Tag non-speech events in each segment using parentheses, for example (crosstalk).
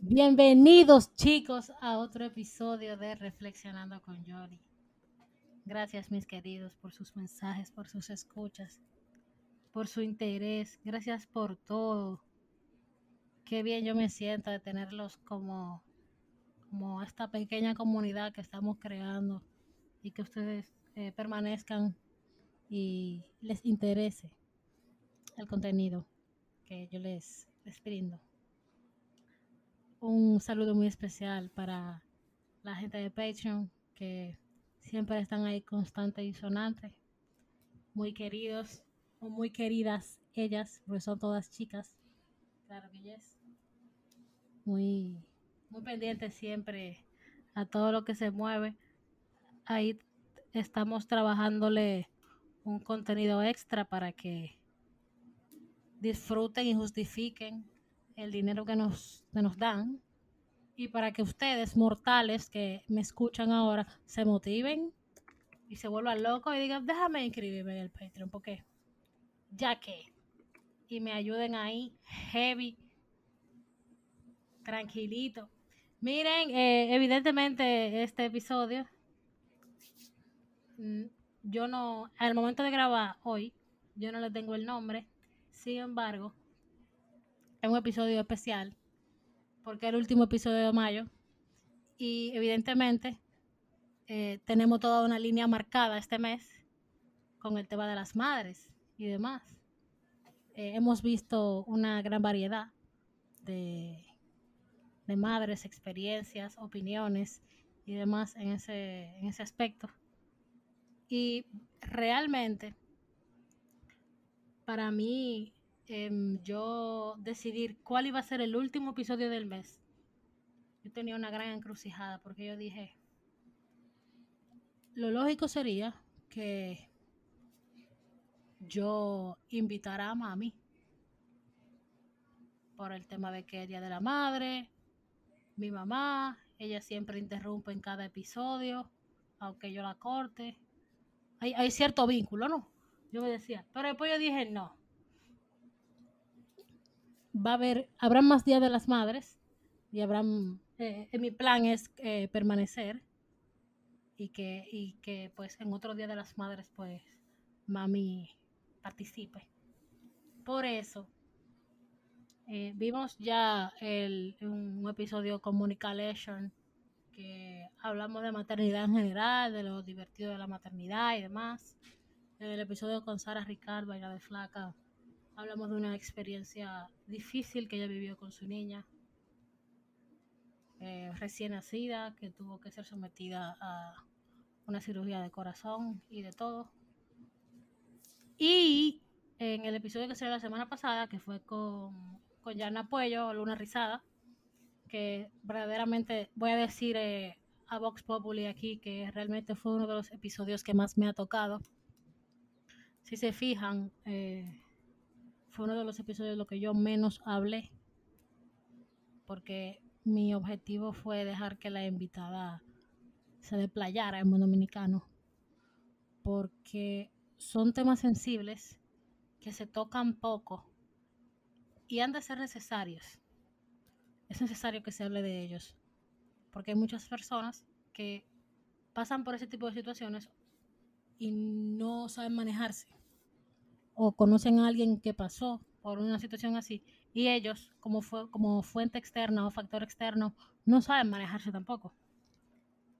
Bienvenidos chicos a otro episodio de Reflexionando con Jory. Gracias mis queridos por sus mensajes, por sus escuchas, por su interés. Gracias por todo. Qué bien yo me siento de tenerlos como, como esta pequeña comunidad que estamos creando y que ustedes eh, permanezcan y les interese el contenido que yo les, les brindo. Un saludo muy especial para la gente de Patreon que siempre están ahí constante y sonante. Muy queridos o muy queridas ellas, porque son todas chicas. Claro que yes. Muy, muy pendientes siempre a todo lo que se mueve. Ahí estamos trabajándole un contenido extra para que disfruten y justifiquen el dinero que nos, que nos dan y para que ustedes, mortales que me escuchan ahora, se motiven y se vuelvan locos y digan, déjame inscribirme en el Patreon, porque ya que, y me ayuden ahí, heavy, tranquilito. Miren, eh, evidentemente este episodio, mm, yo no, al momento de grabar hoy, yo no le tengo el nombre, sin embargo, es un episodio especial porque es el último episodio de mayo. Y evidentemente eh, tenemos toda una línea marcada este mes con el tema de las madres y demás. Eh, hemos visto una gran variedad de, de, madres, experiencias, opiniones y demás en ese, en ese aspecto. Y realmente, para mí, Em, yo decidir cuál iba a ser el último episodio del mes, yo tenía una gran encrucijada porque yo dije, lo lógico sería que yo invitara a mami por el tema de que Día de la Madre, mi mamá, ella siempre interrumpe en cada episodio, aunque yo la corte. Hay, cierto vínculo, ¿no? Yo me decía, pero después yo dije, no, va a haber, habrá más días de las madres y habrán, eh, mi plan es eh, permanecer y que, y que pues en otro día de las madres pues mami participe. Por eso eh, vimos ya el, un episodio Communication que hablamos de maternidad en general, de lo divertido de la maternidad y demás. En el episodio con Sara Ricardo, la de Flaca, Hablamos de una experiencia difícil que ella vivió con su niña, eh, recién nacida, que tuvo que ser sometida a una cirugía de corazón y de todo. Y en el episodio que salió la semana pasada, que fue con, con Yana Puello, Luna Rizada, que verdaderamente voy a decir eh, a Vox Populi aquí que realmente fue uno de los episodios que más me ha tocado. Si se fijan, eh, fue uno de los episodios de lo que yo menos hablé, porque mi objetivo fue dejar que la invitada se desplayara en mundo dominicano, porque son temas sensibles que se tocan poco y han de ser necesarios. Es necesario que se hable de ellos, porque hay muchas personas que pasan por ese tipo de situaciones y no saben manejarse o conocen a alguien que pasó por una situación así y ellos como, fue, como fuente externa o factor externo no saben manejarse tampoco.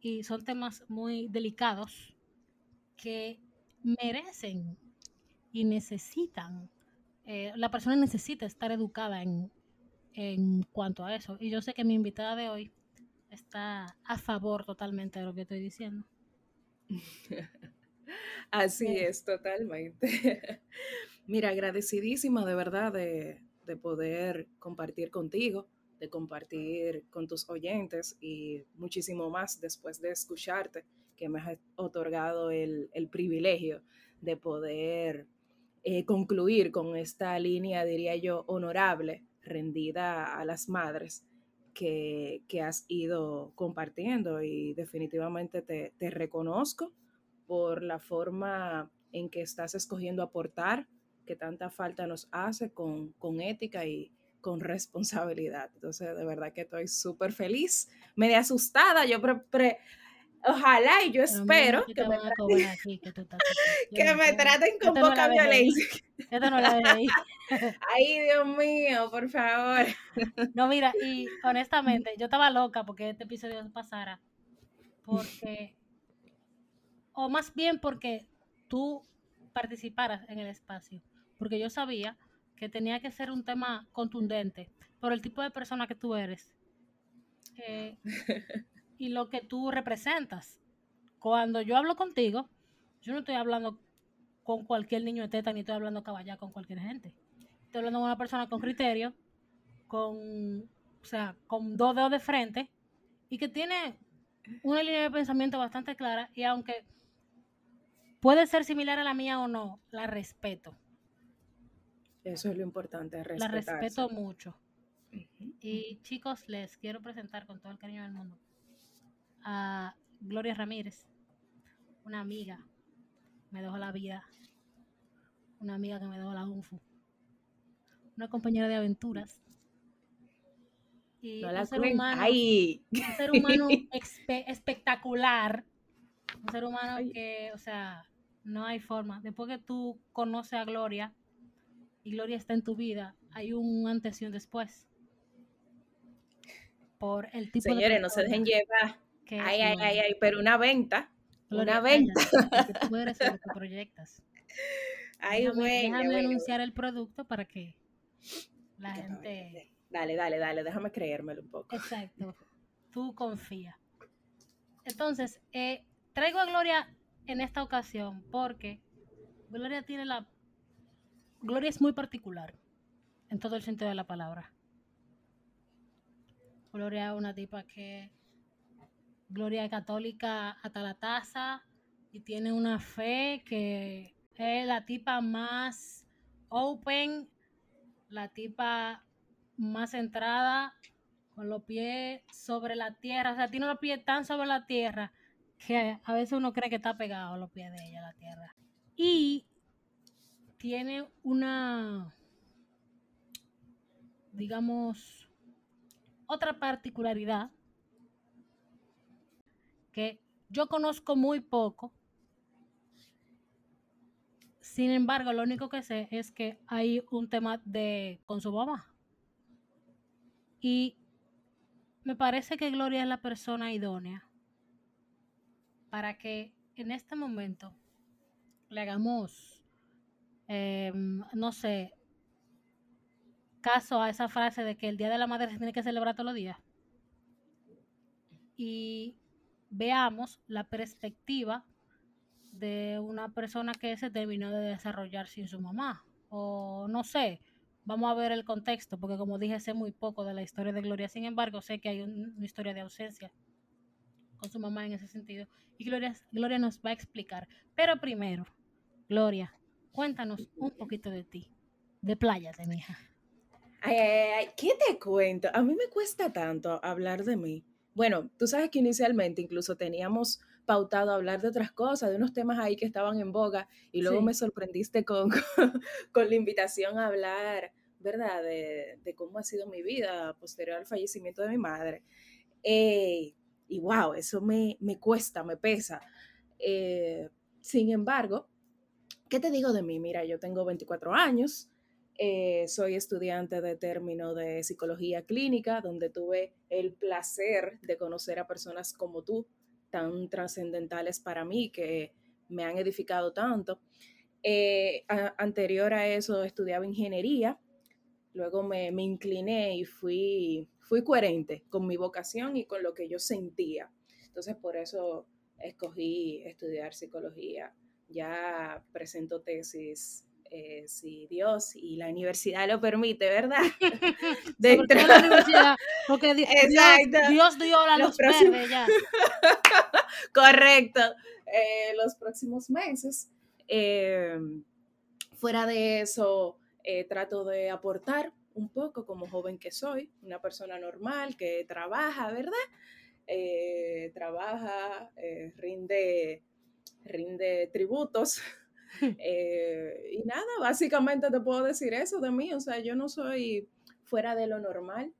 Y son temas muy delicados que merecen y necesitan, eh, la persona necesita estar educada en, en cuanto a eso. Y yo sé que mi invitada de hoy está a favor totalmente de lo que estoy diciendo. (laughs) Así es, totalmente. (laughs) Mira, agradecidísima de verdad de, poder compartir contigo, de compartir con tus oyentes y muchísimo más después de escucharte, que me has otorgado el, privilegio de poder eh, concluir con esta línea, diría yo, honorable, rendida a las madres que, has ido compartiendo y definitivamente te, te reconozco por la forma en que estás escogiendo aportar, que tanta falta nos hace con, con ética y con responsabilidad. Entonces, de verdad que estoy súper feliz, media asustada, yo pre, ojalá y yo espero que, (laughs) me, que, me traten con poca violencia. Esto no la. (laughs) Ay, Dios mío, por favor. (laughs) No, mira, y honestamente, yo estaba loca porque este episodio pasara, porque, o más bien porque tú participaras en el espacio, porque yo sabía que tenía que ser un tema contundente por el tipo de persona que tú eres eh, (laughs) y lo que tú representas. Cuando yo hablo contigo, yo no estoy hablando con cualquier niño de teta ni estoy hablando caballá con cualquier gente. Estoy hablando con una persona con criterio, con, o sea, con dos dedos de frente y que tiene una línea de pensamiento bastante clara y aunque puede ser similar a la mía o no, la respeto. Eso es lo importante, La respeto mucho. Y chicos, les quiero presentar con todo el cariño del mundo a Gloria Ramírez, una amiga, me dejó la vida, una amiga que me dejó la UNFU, una compañera de aventuras. Y un, ser humano, un ser humano espectacular, un ser humano que, o sea, no hay forma. Después que tú conoces a Gloria, y Gloria está en tu vida, hay un antes y un después. Por el tipo Señores, no se dejen llevar. ay, ay, ay, ay, pero una venta. una venta. (laughs) tú eres lo que proyectas. Ay, déjame, déjame anunciar el producto para que la gente. Dale, dale, dale, déjame creérmelo un poco. Exacto. Tú confía. Entonces, eh, traigo a Gloria en esta ocasión porque Gloria tiene la Gloria es muy particular, en todo el sentido de la palabra. Gloria es una tipa que, Gloria es católica hasta la taza y tiene una fe que es la tipa más open, la tipa más centrada, con los pies sobre la tierra. O sea, tiene los pies tan sobre la tierra que a veces uno cree que está pegado los pies de ella la tierra. Y tiene una, digamos, otra particularidad que yo conozco muy poco. Sin embargo, lo único que sé es que hay un tema de con su mamá. Y me parece que Gloria es la persona idónea para que en este momento le hagamos Em, no sé, caso a esa frase de que el Día de la Madre se tiene que celebrar todos los días. Y veamos la perspectiva de una persona que se terminó de desarrollar sin su mamá. O no sé, vamos a ver el contexto, porque como dije, sé muy poco de la historia de Gloria. Sin embargo, sé que hay una historia de ausencia con su mamá en ese sentido. Y Gloria, Gloria nos va a explicar. Pero primero, Gloria, Cuéntanos un poquito de ti, de playas, de mi hija. Ay, ay, ay, ¿qué te cuento? A mí me cuesta tanto hablar de mí. Bueno, tú sabes que inicialmente incluso teníamos pautado hablar de otras cosas, de unos temas ahí que estaban en boga, y luego me sorprendiste (laughs) con, con, la invitación a hablar, ¿verdad?, de, cómo ha sido mi vida posterior al fallecimiento de mi madre. Eh, y wow, eso me, me cuesta, me pesa. Eh, sin embargo, ¿Qué te digo de mí? Mira, yo tengo 24 años, eh, soy estudiante de término de psicología clínica, donde tuve el placer de conocer a personas como tú, tan trascendentales para mí, que me han edificado tanto. Eh, anterior a eso estudiaba ingeniería, luego me, me, incliné y fui, fui coherente con mi vocación y con lo que yo sentía. Entonces por eso escogí estudiar psicología ya presento tesis, eh, si Dios y la universidad lo permite, ¿verdad? (laughs) Dentro la universidad, porque Dios, Dios, dio la luz verde ya. (laughs) Correcto. Eh, los próximos meses. Eh, fuera de eso, trato de aportar un poco como joven que soy, una persona normal que trabaja, ¿verdad? trabaja, rinde rinde tributos (laughs) Eh, y nada, básicamente te puedo decir eso de mí, o sea, yo no soy fuera de lo normal,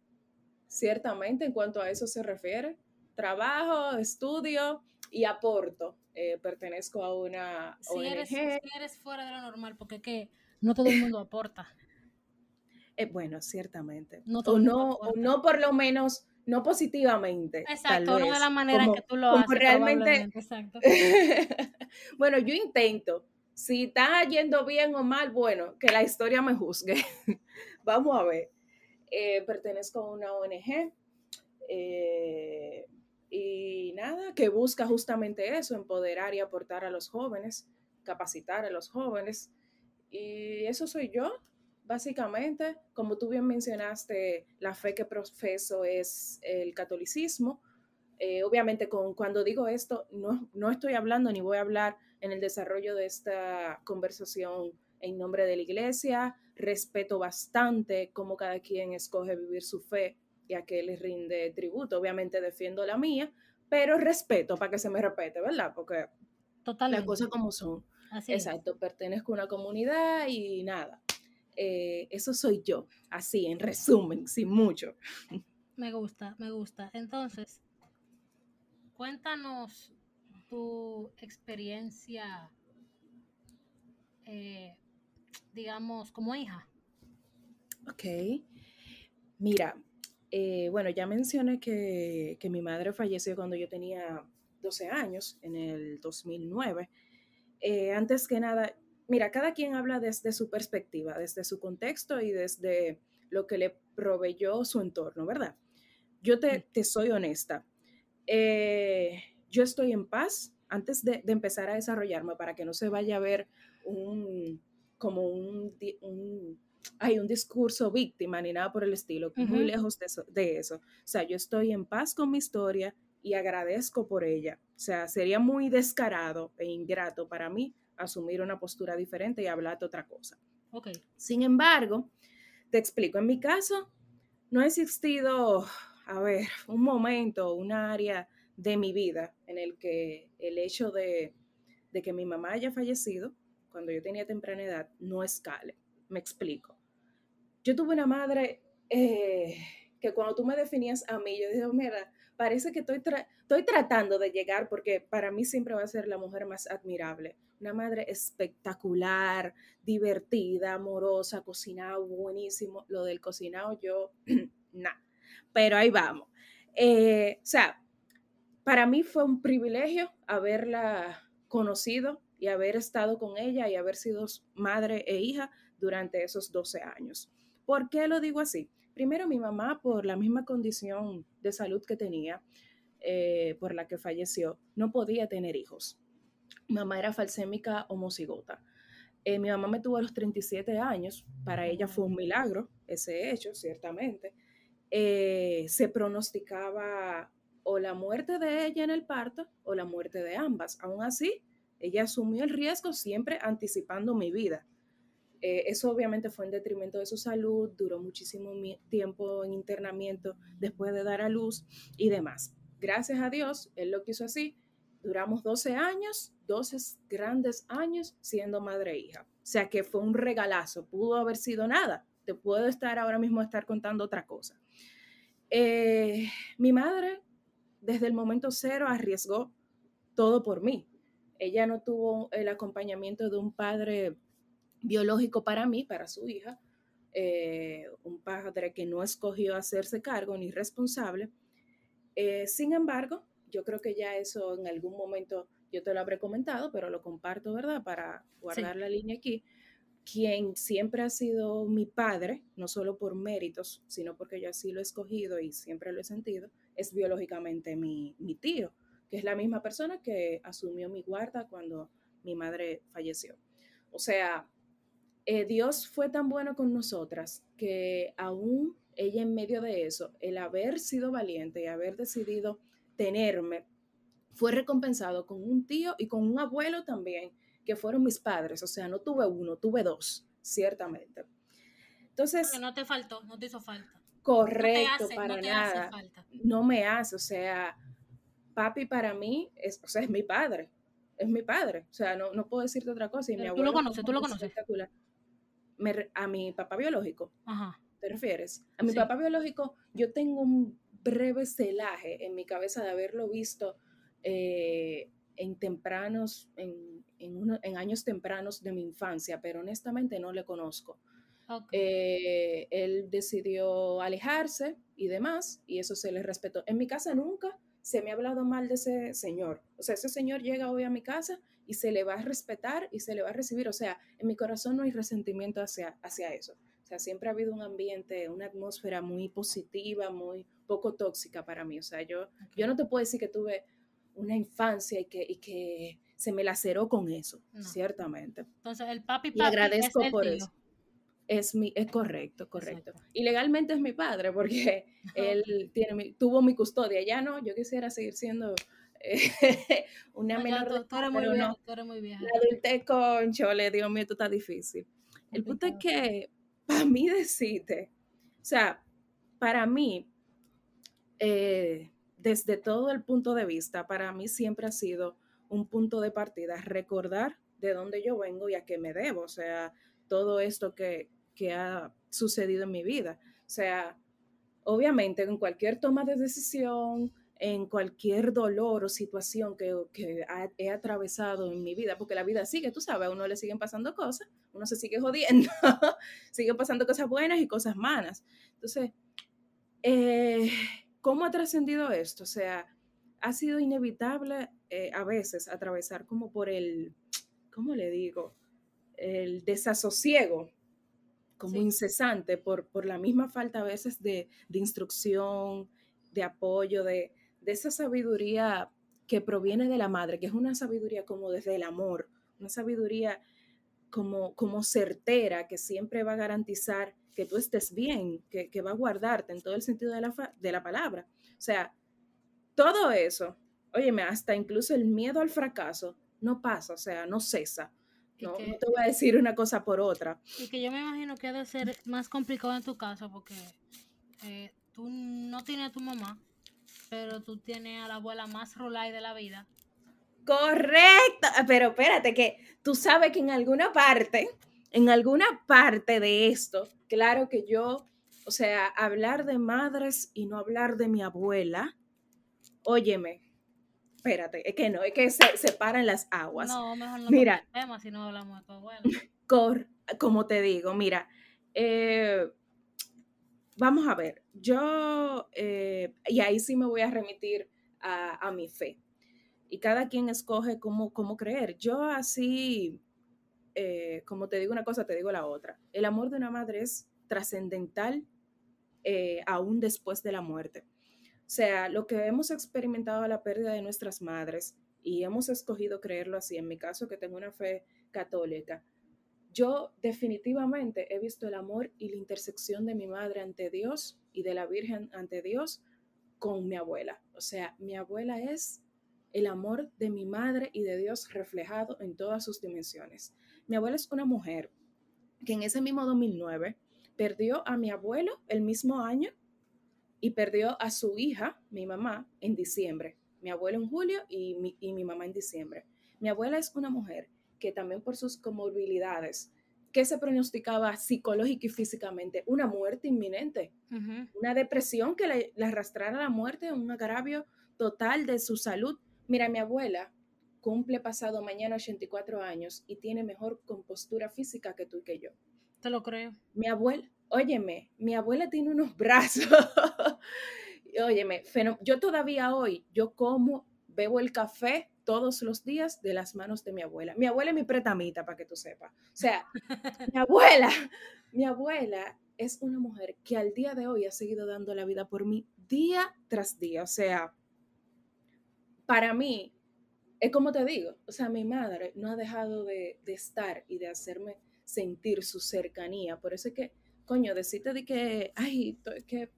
ciertamente en cuanto a eso se refiere. Trabajo, estudio y aporto. Eh, pertenezco a una si Eres, si eres fuera de lo normal, porque que no todo el mundo aporta. (laughs) Eh, bueno, ciertamente. No o, no, o no por lo menos no positivamente. Exacto, no de la manera en que tú lo haces. Realmente, (laughs) bueno, yo intento. Si está yendo bien o mal, bueno, que la historia me juzgue. (laughs) Vamos a ver. Eh, pertenezco a una ONG eh, y nada, que busca justamente eso, empoderar y aportar a los jóvenes, capacitar a los jóvenes. Y eso soy yo, básicamente, como tú bien mencionaste, la fe que profeso es el catolicismo. Eh, obviamente, con, cuando digo esto, no, no estoy hablando ni voy a hablar en el desarrollo de esta conversación en nombre de la iglesia. Respeto bastante cómo cada quien escoge vivir su fe y a qué le rinde tributo. Obviamente defiendo la mía, pero respeto para que se me respete, ¿verdad? Porque las cosas como son. Exacto, pertenezco a una comunidad y nada. Eh, eso soy yo, así, en resumen, sin mucho. Me gusta, me gusta. Entonces, cuéntanos tu experiencia, eh, digamos, como hija. Ok. Mira, eh, bueno, ya mencioné que, que, mi madre falleció cuando yo tenía 12 años, en el 2009. antes que nada, mira, cada quien habla desde su perspectiva, desde su contexto y desde lo que le proveyó su entorno, ¿verdad? Yo te, soy honesta. Eh, yo estoy en paz antes de, empezar a desarrollarme para que no se vaya a ver un, como un, hay un discurso víctima ni nada por el estilo, muy lejos de eso, de eso. O sea, yo estoy en paz con mi historia y agradezco por ella. O sea, sería muy descarado e ingrato para mí asumir una postura diferente y hablar de otra cosa. Okay. Sin embargo, te explico, en mi caso, no ha existido, a ver, (laughs) un momento, un área de mi vida en el que el hecho de, que mi mamá haya fallecido cuando yo tenía temprana edad no escale. Me explico. Yo tuve una madre eh, que cuando tú me definías a mí, yo dije, mira, parece que estoy, estoy tratando de llegar porque para mí siempre va a ser la mujer más admirable. Una madre espectacular, divertida, amorosa, cocinado buenísimo. Lo del cocinado yo, (clears throat) nada, pero ahí vamos. Eh, o sea, para mí fue un privilegio haberla conocido y haber estado con ella y haber sido madre e hija durante esos 12 años. ¿Por qué lo digo así? Primero, mi mamá, por la misma condición de salud que tenía, eh, por la que falleció, no podía tener hijos. Mamá era falsémica homocigota. Eh, mi mamá me tuvo a los 37 años, para ella fue un milagro ese hecho, ciertamente. Eh, se pronosticaba o la muerte de ella en el parto o la muerte de ambas. Aún así, ella asumió el riesgo siempre anticipando mi vida. Eh, eso obviamente fue en detrimento de su salud, duró muchísimo tiempo en internamiento después de dar a luz y demás. Gracias a Dios, él lo quiso así. Duramos 12 años, 12 grandes años siendo madre e hija. O sea que fue un regalazo, pudo haber sido nada. Te puedo estar ahora mismo estar contando otra cosa. Eh, mi madre, desde el momento cero, arriesgó todo por mí. Ella no tuvo el acompañamiento de un padre biológico para mí, para su hija, eh, un padre que no escogió hacerse cargo ni responsable. Eh, sin embargo, yo creo que ya eso en algún momento yo te lo habré comentado, pero lo comparto, ¿verdad? Para guardar la línea aquí. Quien siempre ha sido mi padre, no solo por méritos, sino porque yo así lo he escogido y siempre lo he sentido, es biológicamente mi, mi tío, que es la misma persona que asumió mi guarda cuando mi madre falleció. O sea, eh, Dios fue tan bueno con nosotras que aún ella en medio de eso, el haber sido valiente y haber decidido tenerme, fue recompensado con un tío y con un abuelo también, que fueron mis padres. O sea, no tuve uno, tuve dos, ciertamente. Entonces... no te faltó, no te hizo falta. Correcto, para nada. No me hace, o sea, papi para mí es, o sea, es mi padre. es mi padre, o sea, no, no puedo decirte otra cosa. Y mi tú lo conoces, tú lo conoces. Espectacular. a mi papá biológico. Ajá. ¿Te refieres? A mi papá biológico, yo tengo un breve celaje en mi cabeza de haberlo visto eh, en tempranos, en, en, años tempranos de mi infancia, pero honestamente no le conozco. Eh, él decidió alejarse y demás, y eso se le respetó. En mi casa nunca se me ha hablado mal de ese señor. O sea, ese señor llega hoy a mi casa y se le va a respetar y se le va a recibir. O sea, en mi corazón no hay resentimiento hacia, hacia eso. O sea, siempre ha habido un ambiente, una atmósfera muy positiva, muy poco tóxica para mí. O sea, yo, yo no te puedo decir que tuve una infancia y que, y que se me laceró con eso, ciertamente. Entonces, el papi, papi y agradezco por eso. Es, mi, es correcto, correcto. Y legalmente es mi padre porque (laughs) él tiene tuvo mi custodia. Ya no, yo quisiera seguir siendo eh, (laughs) una menor. Tú, eres muy vieja, tú eres muy vieja. La adultez con chole, Dios mío, esto está difícil. El punto es que, para mí decirte, o sea, para mí, eh, desde todo el punto de vista, para mí siempre ha sido un punto de partida, recordar de dónde yo vengo y a qué me debo, o sea, todo esto que, ha sucedido en mi vida. O sea, obviamente en cualquier toma de decisión, en cualquier dolor o situación que, he atravesado en mi vida, porque la vida sigue, tú sabes, a uno le siguen pasando cosas, uno se sigue jodiendo, (laughs) siguen pasando cosas buenas y cosas malas. Entonces, eh, ¿Cómo ha trascendido esto? O sea, ha sido inevitable eh, a veces atravesar como por el, ¿cómo le digo? El desasosiego como incesante por, por la misma falta a veces de, instrucción, de apoyo, de, de esa sabiduría que proviene de la madre, que es una sabiduría como desde el amor, una sabiduría como, como certera, que siempre va a garantizar que tú estés bien, que, va a guardarte en todo el sentido de la, de la palabra. O sea, todo eso, óyeme, hasta incluso el miedo al fracaso no pasa, o sea, no cesa. No, te voy a decir una cosa por otra. Y que yo me imagino que debe ser más complicado en tu caso porque eh, tú no tienes a tu mamá, pero tú tienes a la abuela más rolay de la vida. Correcto, pero espérate que tú sabes que en alguna parte, en alguna parte de esto, claro que yo, o sea, hablar de madres y no hablar de mi abuela, óyeme, espérate, es que no, es que se separan las aguas. No, mejor no mira, tema si no hablamos de tu abuela. Cor, como te digo, mira, eh, vamos a ver, yo, eh, y ahí sí me voy a remitir a, mi fe. Y cada quien escoge cómo, cómo creer. Yo así, eh, como te digo una cosa, te digo la otra. El amor de una madre es trascendental eh, aún después de la muerte. O sea, lo que hemos experimentado la pérdida de nuestras madres y hemos escogido creerlo así, en mi caso que tengo una fe católica, yo definitivamente he visto el amor y la intersección de mi madre ante Dios y de la Virgen ante Dios con mi abuela. O sea, mi abuela es el amor de mi madre y de Dios reflejado en todas sus dimensiones. Mi abuela es una mujer que en ese mismo 2009 perdió a mi abuelo el mismo año y perdió a su hija, mi mamá, en diciembre. Mi abuelo en julio y mi, y mi mamá en diciembre. Mi abuela es una mujer que también por sus comorbilidades, que se pronosticaba psicológica y físicamente, una muerte inminente, una depresión que le, le, arrastrara a la muerte, un agravio total de su salud. Mira, mi abuela cumple pasado mañana 84 años y tiene mejor compostura física que tú y que yo. Te lo creo. Mi abuela, óyeme, mi abuela tiene unos (laughs) brazos. óyeme, yo todavía hoy, yo como, bebo el café todos los días de las manos de mi abuela. Mi abuela es mi pretamita, para que tú sepas. O sea, (laughs) mi abuela, mi abuela es una mujer que al día de hoy ha seguido dando la vida por mí día tras día. O sea, para mí, es como te digo, o sea, mi madre no ha dejado de, de estar y de hacerme sentir su cercanía. Por eso es que, coño, decirte de que, ay, que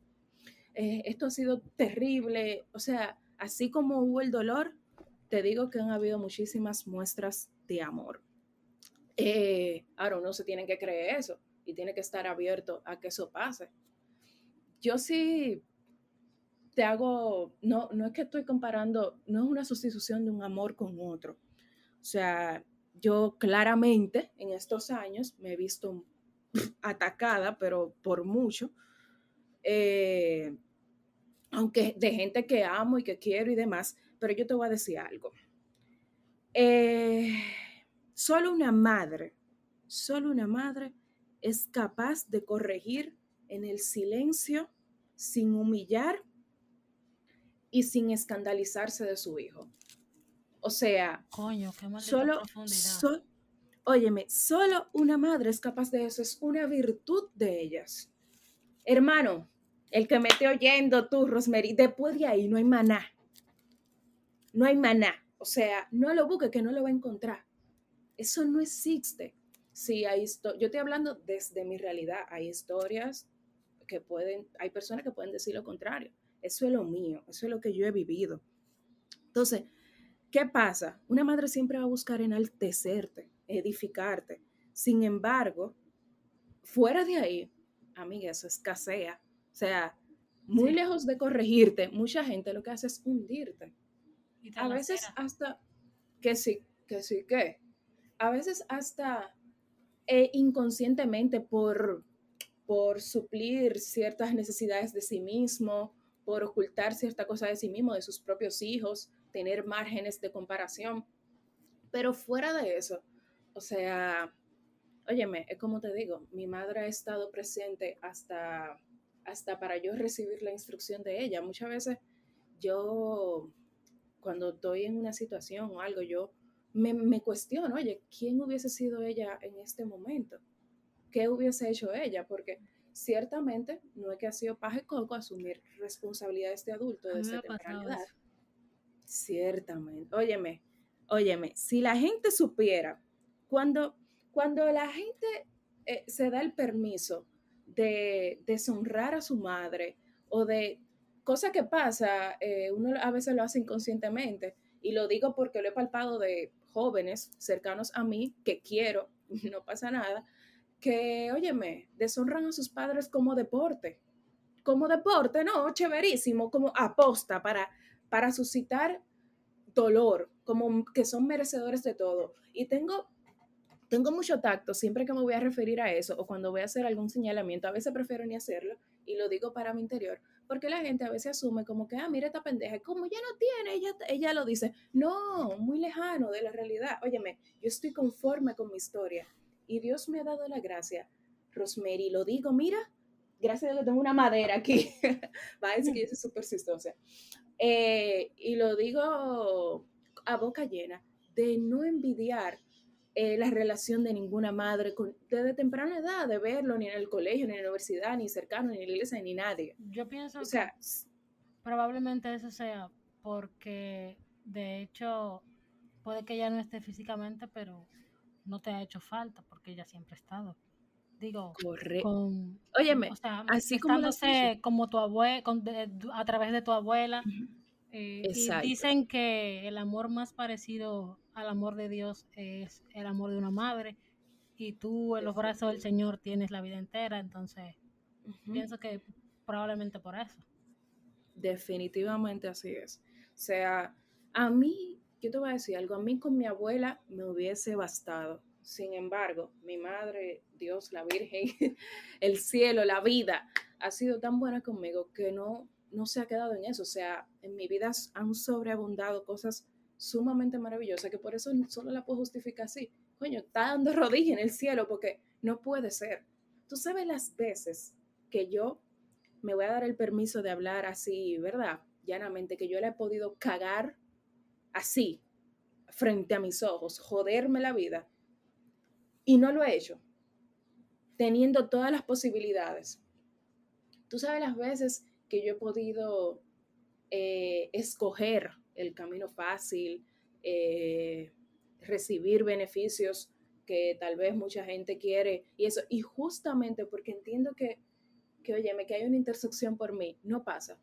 eh, esto ha sido terrible, o sea, así como hubo el dolor, te digo que han habido muchísimas muestras de amor. Eh, ahora uno se tiene que creer eso y tiene que estar abierto a que eso pase. Yo sí te hago, no, no es que estoy comparando, no es una sustitución de un amor con otro. sea, yo claramente en estos años me he visto (laughs) atacada, pero por mucho, eh, aunque de gente que amo y que quiero y demás, pero yo te voy a decir algo. Eh, solo una madre, solo una madre es capaz de corregir en el silencio, sin humillar y sin escandalizarse de su hijo. O sea, Coño, qué solo, óyeme, solo una madre es capaz de eso, es una virtud de ellas. Hermano, el que me esté oyendo tú, Rosemary, después de ahí no hay maná. No hay maná. O sea, no lo busque que no lo va a encontrar. Eso no existe. Sí, hay yo estoy hablando desde mi realidad. Hay historias que pueden, hay personas que pueden decir lo contrario. Eso es lo mío, eso es lo que yo he vivido. Entonces, ¿qué pasa? Una madre siempre va a buscar enaltecerte, edificarte. Sin embargo, fuera de ahí, amiga, eso escasea. O sea, muy lejos de corregirte, mucha gente lo que hace es hundirte. A veces hasta, que sí, que sí, que. A veces hasta eh, inconscientemente por, por suplir ciertas necesidades de sí mismo, por ocultar cierta cosa de sí mismo, de sus propios hijos, tener márgenes de comparación. Pero fuera de eso, o sea, óyeme, es como te digo, mi madre ha estado presente hasta, hasta para yo recibir la instrucción de ella. Muchas veces yo, cuando estoy en una situación o algo, yo me, me cuestiono, oye, ¿quién hubiese sido ella en este momento? ¿Qué hubiese hecho ella? Porque ciertamente no es que ha sido paje coco asumir responsabilidades de adulto desde temprana edad. Ciertamente. Óyeme, óyeme, si la gente supiera cuando, cuando la gente eh, se da el permiso de deshonrar a su madre o de cosa que pasa, eh, uno a veces lo hace inconscientemente y lo digo porque lo he palpado de jóvenes cercanos a mí que quiero, (laughs) no pasa nada, que, óyeme, deshonran a sus padres como deporte. Como deporte, no, chéverísimo, como aposta para, para suscitar dolor, como que son merecedores de todo. Y tengo tengo mucho tacto siempre que me voy a referir a eso o cuando voy a hacer algún señalamiento, a veces prefiero ni hacerlo y lo digo para mi interior, porque la gente a veces asume como que, ah, mira esta pendeja, como ya no tiene, ella, ella lo dice. No, muy lejano de la realidad. Óyeme, yo estoy conforme con mi historia y Dios me ha dado la gracia. Rosemary, lo digo, mira, gracias a Dios tengo una madera aquí. (laughs) Va a decir que yo soy súper cistosa. Eh, y lo digo a boca llena de no envidiar eh, la relación de ninguna madre con, desde temprana edad, de verlo ni en el colegio, ni en la universidad, ni cercano, ni en la iglesia, ni nadie. Yo pienso que probablemente eso sea porque, de hecho, puede que ella no esté físicamente, pero no te ha hecho falta porque ella siempre ha estado. Digo, Correcto. Óyeme, así como, como tu abuela, a través de tu abuela. Eh, y dicen que el amor más parecido al amor de Dios es el amor de una madre y tú en los brazos del Señor tienes la vida entera, entonces pienso que probablemente por eso. Definitivamente así es. O sea, a mí, yo te voy a decir algo, a mí con mi abuela me hubiese bastado. Sin embargo, mi madre, Dios, la Virgen, (laughs) el cielo, la vida, ha sido tan buena conmigo que no, no se ha quedado en eso. O sea, en mi vida han sobreabundado cosas sumamente maravillosas que por eso solo la puedo justificar así. Coño, está dando rodilla en el cielo porque no puede ser. Tú sabes las veces que yo me voy a dar el permiso de hablar así, ¿verdad? Llanamente, que yo le he podido cagar así, frente a mis ojos, joderme la vida. Y no lo he hecho, teniendo todas las posibilidades. Tú sabes las veces que yo he podido eh, escoger el camino fácil, eh, recibir beneficios que tal vez mucha gente quiere y eso, y justamente porque entiendo que, que óyeme, que hay una intersección por mí, no pasa.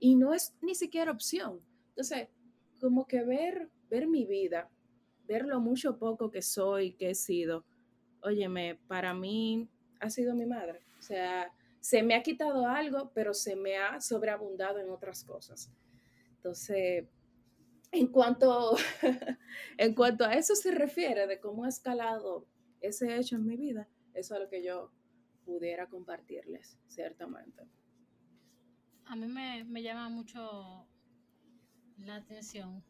Y no es ni siquiera opción. Entonces, como que ver, ver mi vida, ver lo mucho poco que soy, que he sido, óyeme, para mí ha sido mi madre. O sea, se me ha quitado algo, pero se me ha sobreabundado en otras cosas. Entonces, en cuanto, (laughs) en cuanto a eso se refiere, de cómo ha escalado ese hecho en mi vida, eso es lo que yo pudiera compartirles, ciertamente. A mí me, me llama mucho la atención.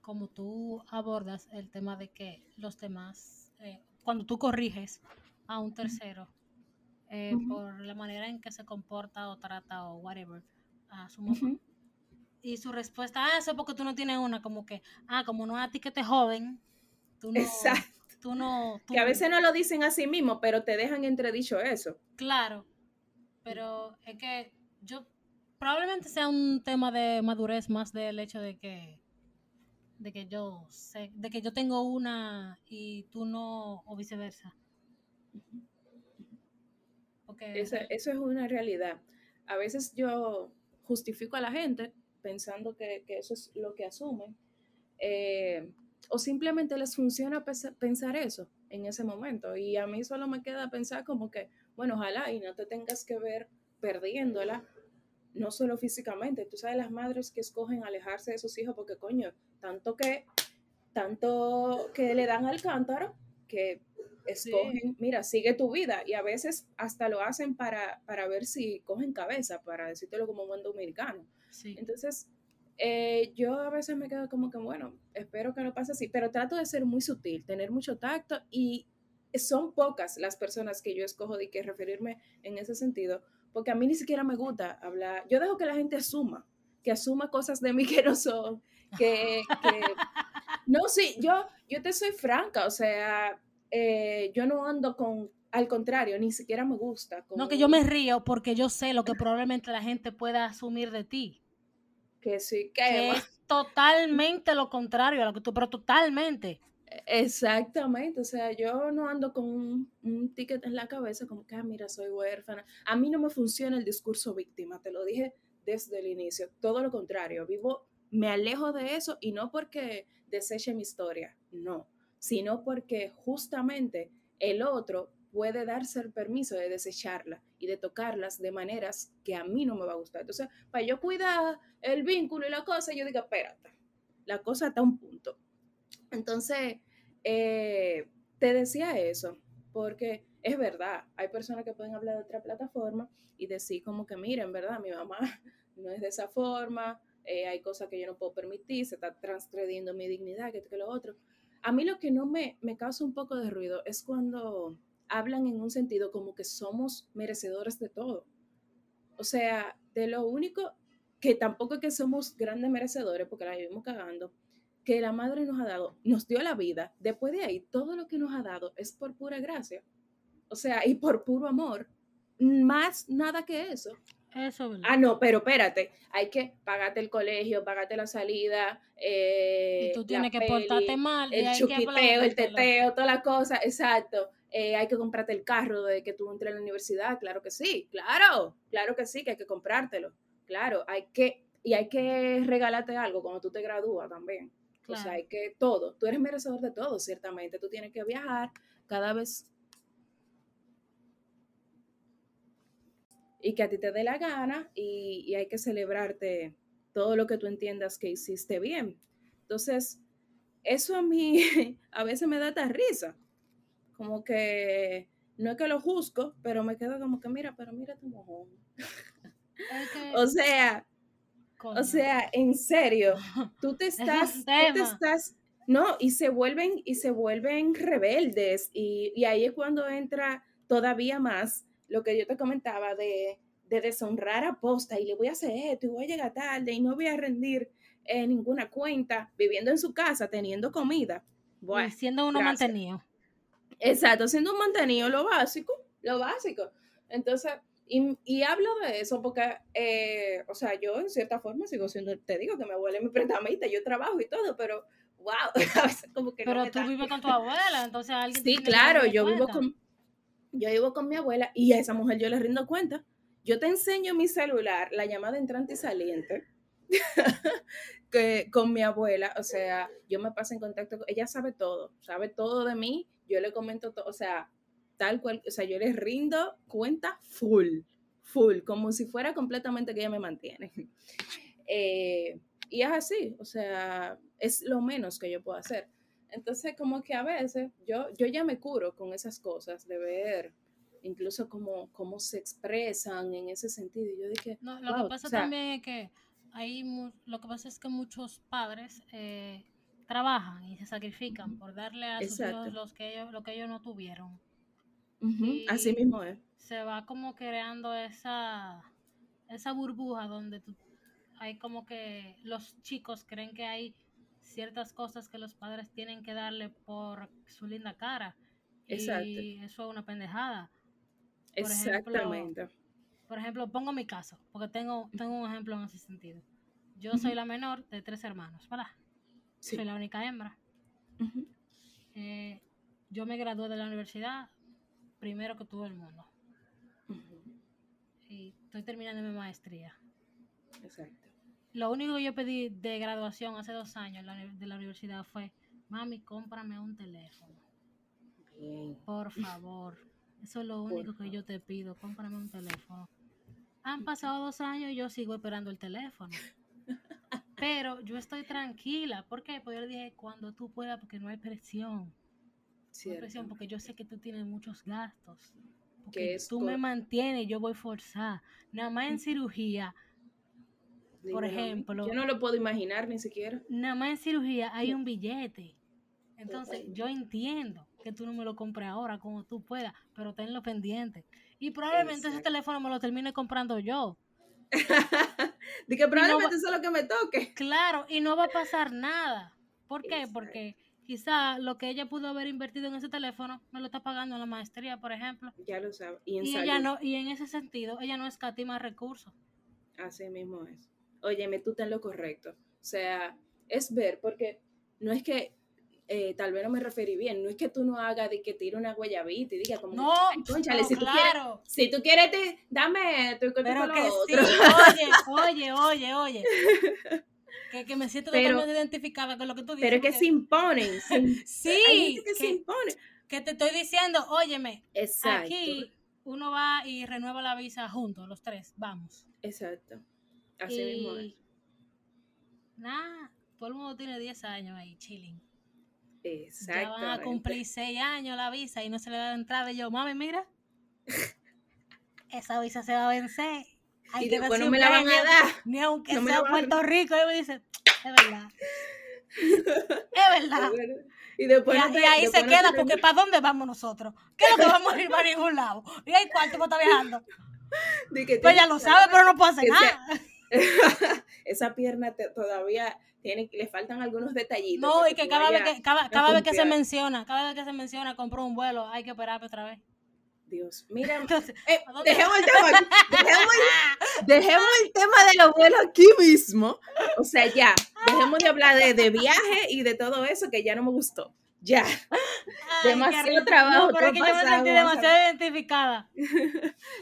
Como tú abordas el tema de que los demás, eh, cuando tú corriges a un tercero eh, por la manera en que se comporta o trata o whatever a su mamá, y su respuesta, ah, eso es porque tú no tienes una, como que, ah, como no a ti que te joven, tú no... Exacto. Tú no, que a veces no lo dicen a sí mismo, pero te dejan entredicho eso. Claro, pero es que yo probablemente sea un tema de madurez más del hecho de que de que yo sé, de que yo tengo una y tú no, o viceversa. eso, es una realidad. A veces yo justifico a la gente pensando que, eso es lo que asumen, eh, o simplemente les funciona pensar eso en ese momento. Y a mí solo me queda pensar como que, bueno, ojalá y no te tengas que ver perdiéndola, no solo físicamente. Tú sabes las madres que escogen alejarse de sus hijos porque, coño, tanto que, tanto que le dan al cántaro, que escogen, mira, sigue tu vida. Y a veces hasta lo hacen para, para ver si cogen cabeza, para decírtelo como buen dominicano. Entonces, eh, yo a veces me quedo como que, bueno, espero que no pase así, pero trato de ser muy sutil, tener mucho tacto y son pocas las personas que yo escojo de que referirme en ese sentido, porque a mí ni siquiera me gusta hablar, yo dejo que la gente asuma, que asuma cosas de mí que no son, que, (laughs) no, sí, yo, yo te soy franca, o sea, eh, yo no ando con, al contrario, ni siquiera me gusta. No, que yo me río porque yo sé lo que probablemente la gente pueda asumir de ti. Que sí, que, es totalmente lo contrario a lo que tú, pero totalmente. Exactamente, o sea, yo no ando con un, ticket en la cabeza como que, ah, mira, soy huérfana. A mí no me funciona el discurso víctima, te lo dije desde el inicio, todo lo contrario, vivo me alejo de eso y no porque deseche mi historia, no, sino porque justamente el otro puede darse el permiso de desecharla y de tocarlas de maneras que a mí no me va a gustar. Entonces, para yo cuidar el vínculo y la cosa, yo digo, espérate, la cosa está a un punto. Entonces, eh, te decía eso, porque es verdad, hay personas que pueden hablar de otra plataforma y decir como que, miren, ¿verdad? Mi mamá (laughs) no es de esa forma, eh, hay cosas que yo no puedo permitir, se está transgrediendo mi dignidad, que, que lo otro. A mí lo que no me, causa un poco de ruido es cuando hablan en un sentido como que somos merecedores de todo. O sea, de lo único que tampoco es que somos grandes merecedores, porque la vivimos cagando, que la madre nos ha dado, nos dio la vida, después de ahí, todo lo que nos ha dado es por pura gracia. O sea, y por puro amor. Más nada que eso. Eso, ah, no, pero espérate, hay que pagarte el colegio, pagarte la salida. Eh, y tú tienes que portarte mal. El chuquiteo, el teteo, toda la cosa, exacto. Eh, hay que comprarte el carro de que tú entres a la universidad, claro que sí, claro, claro que sí, que hay que comprártelo, claro, hay que, y hay que regalarte algo cuando tú te gradúas también. O sea, hay que todo, tú eres merecedor de todo, ciertamente, tú tienes que viajar cada vez y que a ti te dé la gana y, hay que celebrarte todo lo que tú entiendas que hiciste bien. Entonces, eso a mí (laughs) a veces me da esta risa, como que no es que lo juzgo, pero me quedo como que mira, pero mira tu mojón. (laughs) o sea, o sea, en serio, (laughs) tú te estás, tú te estás, no, y se vuelven, y se vuelven rebeldes, y, y ahí es cuando entra todavía más lo que yo te comentaba de, deshonrar a posta y le voy a hacer esto y voy a llegar tarde y no voy a rendir eh, ninguna cuenta, viviendo en su casa, teniendo comida. Bueno, siendo uno mantenido. Exacto, siendo un mantenido, lo básico, lo básico. Entonces, y, hablo de eso porque, eh, o sea, yo en cierta forma sigo siendo, te digo que mi abuela es mi prestamista, yo trabajo y todo, pero wow, (laughs) a veces como que Pero tú vives con tu abuela, entonces alguien... Sí, claro, yo vivo con yo vivo con mi abuela y a esa mujer yo le rindo cuenta. Yo te enseño mi celular, la llamada entrante y saliente, (laughs) que con mi abuela, o sea, yo me paso en contacto, ella sabe todo, sabe todo de mí, yo le comento todo, o sea, tal cual, o sea, yo le rindo cuenta full, full, como si fuera completamente que ella me mantiene. (laughs) Eh, Y es así, o sea, es lo menos que yo puedo hacer. Entonces, como que a veces yo, yo ya me curo con esas cosas de ver incluso cómo, cómo se expresan en ese sentido. Y yo dije, no, lo que pasa también es que hay, lo que pasa es que muchos padres eh, trabajan y se sacrifican por darle a sus hijos los que ellos, lo que ellos no tuvieron. Así mismo es. Se va como creando esa, esa burbuja donde hay como que los chicos creen que hay ciertas cosas que los padres tienen que darle por su linda cara. Exacto. Y eso es una pendejada. Exactamente. por ejemplo, pongo mi caso, porque tengo, tengo un ejemplo en ese sentido. Yo soy la menor de tres hermanos, ¿verdad? Soy la única hembra. Eh, yo me gradué de la universidad primero que todo el mundo. Y estoy terminando mi maestría. Exacto. Lo único que yo pedí de graduación hace dos años de la universidad fue, mami, cómprame un teléfono. Por favor. Eso es lo único que yo te pido, cómprame un teléfono. Han pasado dos años y yo sigo esperando el teléfono. (laughs) Pero yo estoy tranquila. ¿Por qué? Porque yo le dije, cuando tú puedas, porque no hay presión. No presión, porque yo sé que tú tienes muchos gastos. Porque tú me mantienes, yo voy a forzar. Nada más en cirugía, por ejemplo. Yo no lo puedo imaginar ni siquiera. Nada más en cirugía hay un billete. Entonces, yo entiendo que tú no me lo compres ahora como tú puedas, pero tenlo pendiente. Y probablemente ese teléfono me lo termine comprando yo. (laughs) de que probablemente eso es lo que me toque. Claro, y no va a pasar nada. ¿Por qué? Porque quizá lo que ella pudo haber invertido en ese teléfono me lo está pagando en la maestría, por ejemplo. Ya lo sabe. Y, en ella no, y en ese sentido, ella no escatima recursos. Así mismo es. Óyeme, tú ten lo correcto. O sea, es ver, porque no es que eh, tal vez no me referí bien, no es que tú no hagas de que tire una guayabita y diga como, no, conchale, si, tú quieres, si tú quieres, te, dame esto y Pero que otro. oye, oye, oye, oye. (laughs) Que, que, me siento pero, totalmente identificada con lo que tú dices. Pero es que se imponen. (laughs) sí. que, se impone. Que te estoy diciendo, óyeme, Exacto. aquí uno va y renueva la visa juntos, los tres, vamos. Exacto. Así mismo es. Nada, todo el mundo tiene 10 años ahí, chilling. Ya van a cumplir seis años la visa y no se le da entrada. Y yo, mami, mira, (laughs) esa visa se va a vencer. Y después no me la van a dar. Ni aunque sea Puerto Rico. Y me dice, es verdad. es verdad. (laughs) Y, después y, ahí se queda, porque ¿para dónde vamos nosotros? ¿Qué es lo que vamos a ir para ningún lado? Y hay cuánto está viajando. (laughs) pues ya lo sabe, pero no puede hacer nada. (laughs) esa pierna todavía tiene, le faltan algunos detallitos. No, y que cada vez que, cada, vez que se menciona, cada vez que se menciona, compró un vuelo, hay que operarme otra vez. Dios, mira, (laughs) eh, (laughs) dejemos, el tema, dejemos, el tema de los vuelos aquí mismo. O sea, ya, dejemos de hablar de, de viaje y de todo eso que ya no me gustó. Ya. demasiado trabajo. pero que yo me sentí demasiado identificada.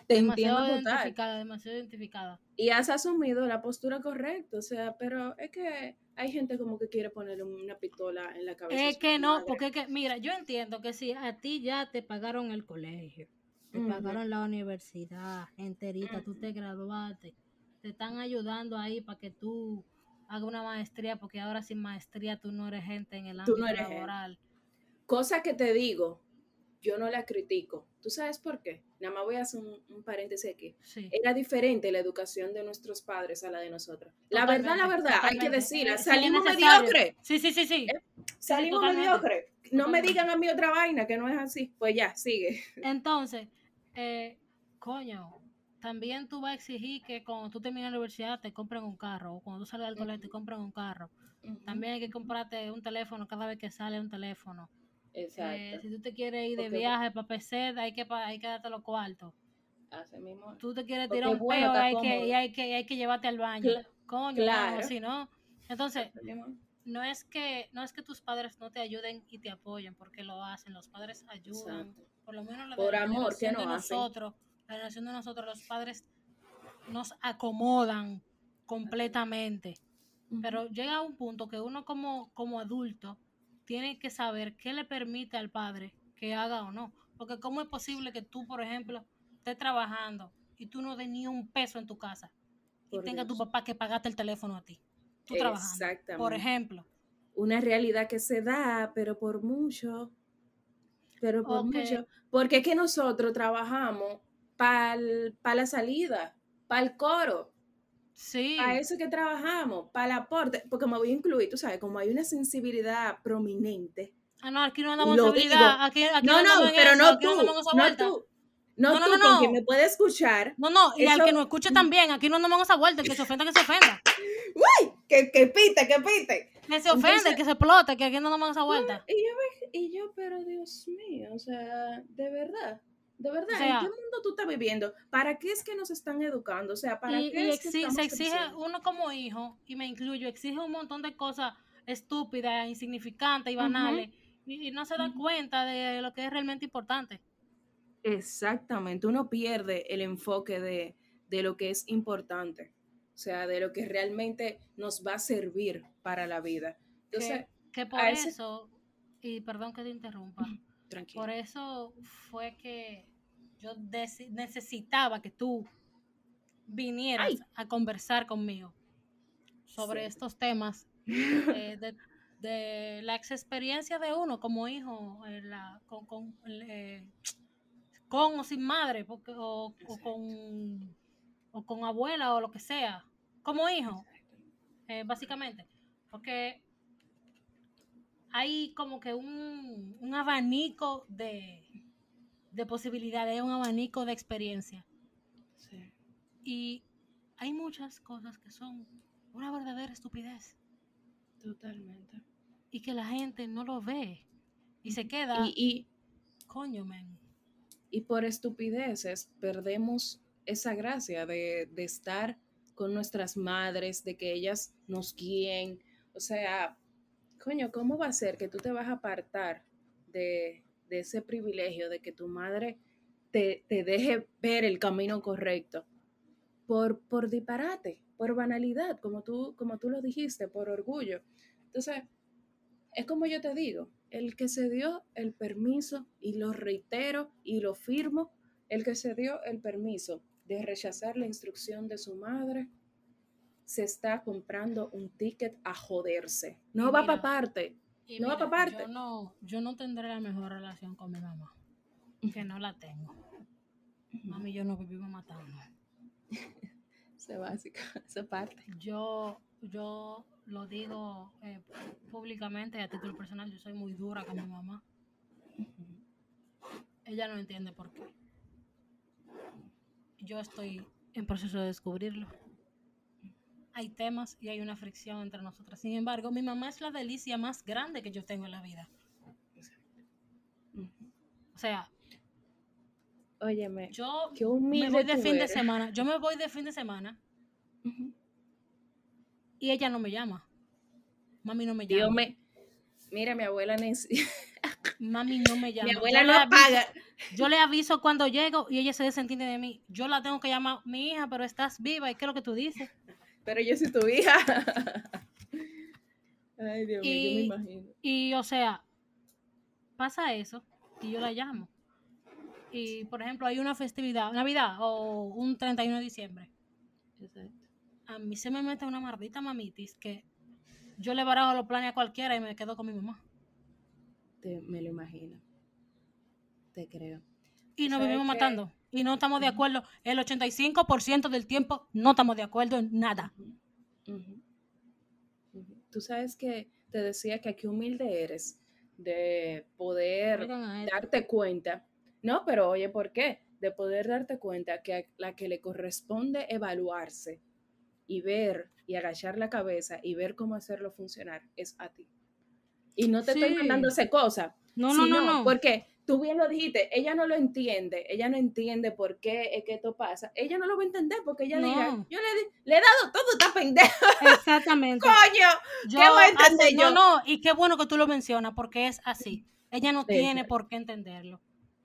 Te demasiado entiendo identificada, demasiado identificada. Y has asumido la postura correcta, o sea, pero es que hay gente como que quiere poner una pistola en la cabeza. Es que no, porque es que, mira, yo entiendo que si a ti ya te pagaron el colegio, te pagaron la universidad enterita, tú te graduaste, te están ayudando ahí para que tú hagas una maestría, porque ahora sin maestría tú no eres gente en el ámbito laboral. Cosa que te digo, yo no la critico. ¿Tú sabes por qué? Nada más voy a hacer un, paréntesis aquí. Era diferente la educación de nuestros padres a la de nosotros. La verdad, la verdad, hay que decirla. Salimos mediocres. Sí, sí, sí, sí. ¿Eh? Salimos mediocres. No me digan a mí otra vaina que no es así. Pues ya, sigue. Entonces, eh, coño, también tú vas a exigir que cuando tú termines la universidad te compren un carro. O cuando tú salgas del colegio te compren un carro. También hay que comprarte un teléfono cada vez que sale un teléfono. Eh, si tú te quieres ir de viaje para PC, hay que, hay que darte los cuartos. Así mismo. Tú te quieres tirar un peo hay que, y hay que, hay que llevarte al baño. Coño, claro. si no. Entonces, no es que no es que tus padres no te ayuden y te apoyen porque lo hacen los padres ayudan por lo menos la por amor que no de nosotros la relación de nosotros los padres nos acomodan completamente pero llega un punto que uno como como adulto tiene que saber qué le permite al padre que haga o no. Porque cómo es posible que tú, por ejemplo, estés trabajando y tú no des ni un peso en tu casa y tenga tu papá que pagarte el teléfono a ti. Tú trabajando. Exactamente. Por ejemplo. Una realidad que se da, pero por mucho. Pero por mucho. Porque es que nosotros trabajamos para la salida, para el coro, Sí. para eso que trabajamos, para el aporte. Porque me voy a incluir, tú sabes, como hay una sensibilidad prominente. Ah, no, aquí no andamos en seguridad. Aquí, aquí No, no, pero eso, no tú, no vuelta. tú. No, No, no, tú, no, no. quien me puede escuchar. No, no, y al Eso- que nos escuche también, aquí no andamos en esa vuelta, el que se ofenda, que se ofenda. (laughs) ¡Uy! Que, que pite, que pite. Que se ofenda, Entonces- que se explote, que aquí no andamos en esa vuelta. Y yo, y yo, pero Dios mío, o sea, de verdad, de verdad, O sea- ¿en qué mundo tú estás viviendo? ¿Para qué es que nos están educando? O sea, ¿para Y, qué y es que se exige, creciendo? uno como hijo, y me incluyo, exige un montón de cosas estúpidas, insignificantes y banales, y, y no se da Ujú. cuenta de lo que es realmente importante. Exactamente, uno pierde el enfoque de, de lo que es importante, o sea, de lo que realmente nos va a servir para la vida. Entonces, que, que por ese- eso, y perdón que te interrumpa, tranquilo. por eso fue que yo necesitaba que tú vinieras Ay. a conversar conmigo sobre Sí. estos temas eh, (laughs) de, de la ex experiencia de uno como hijo eh, la- con, con, eh, con o sin madre porque, o, con, o con abuela o lo que sea como hijo eh, básicamente porque hay como que un, un abanico de, de posibilidades, un abanico de experiencia Sí. y hay muchas cosas que son una verdadera estupidez Totalmente. y que la gente no lo ve y se queda, Y, y, coño, men. y por estupideces perdemos esa gracia de, de estar con nuestras madres, de que ellas nos guíen. O sea, coño, ¿cómo va a ser que tú te vas a apartar de, de ese privilegio de que tu madre te, te deje ver el camino correcto por, por disparate, por banalidad, como tú, como tú lo dijiste, por orgullo? Entonces, es como yo te digo, el que se dio el permiso, y lo reitero y lo firmo, el que se dio el permiso de rechazar la instrucción de su madre, se está comprando un ticket a joderse. No va para parte. No va mira, pa' parte. Yo no, yo no tendré la mejor relación con mi mamá, que no la tengo. Mami yo nos vivimos matando. (laughs) Eso es básico, esa parte. Yo, yo lo digo eh, públicamente a título personal, yo soy muy dura con mi mamá. Ella no entiende por qué. Yo estoy en proceso de descubrirlo. Hay temas y hay una fricción entre nosotras. Sin embargo, mi mamá es la delicia más grande que yo tengo en la vida. O sea, Óyeme, yo qué me voy de fin de semana. Yo me voy de fin de semana y ella no me llama. Mami no me Dios llama. me... Mira, mi abuela Nancy, Mami no me llama. mi abuela no aviso- paga. Yo le aviso cuando llego y ella se desentiende de mí. Yo la tengo que llamar, mi hija, pero estás viva. ¿Y qué es lo que tú dices? Pero yo soy tu hija. (laughs) Ay, Dios mío, yo me imagino. Y, o sea, pasa eso y yo la llamo. Y, por ejemplo, hay una festividad, Navidad o un 31 de diciembre. Exacto. A mí se me mete una maldita mamitis que yo le barajo los planes a cualquiera y me quedo con mi mamá. Te- me lo imagino. Te creo. Y nos ¿Sabes vivimos matando. Y no estamos de acuerdo. El 85% del tiempo no estamos de acuerdo en nada. Tú sabes que te decía que qué humilde eres de poder darte cuenta. No, pero oye, ¿por qué? De poder darte cuenta que a la que le corresponde evaluarse y ver y agachar la cabeza y ver cómo hacerlo funcionar es a ti. Y no te estoy mandando esa cosa. No, no, no, no. Porque tú bien lo dijiste, ella no lo entiende, ella no entiende por qué es que esto pasa. Ella no lo va a entender porque ella No. yo le, he dado todo esta pendeja, (laughs) Exactamente. coño. Yo ¿Qué voy a entender yo? No, no, y qué bueno que tú lo mencionas porque es así. Ella no tiene por qué entenderlo.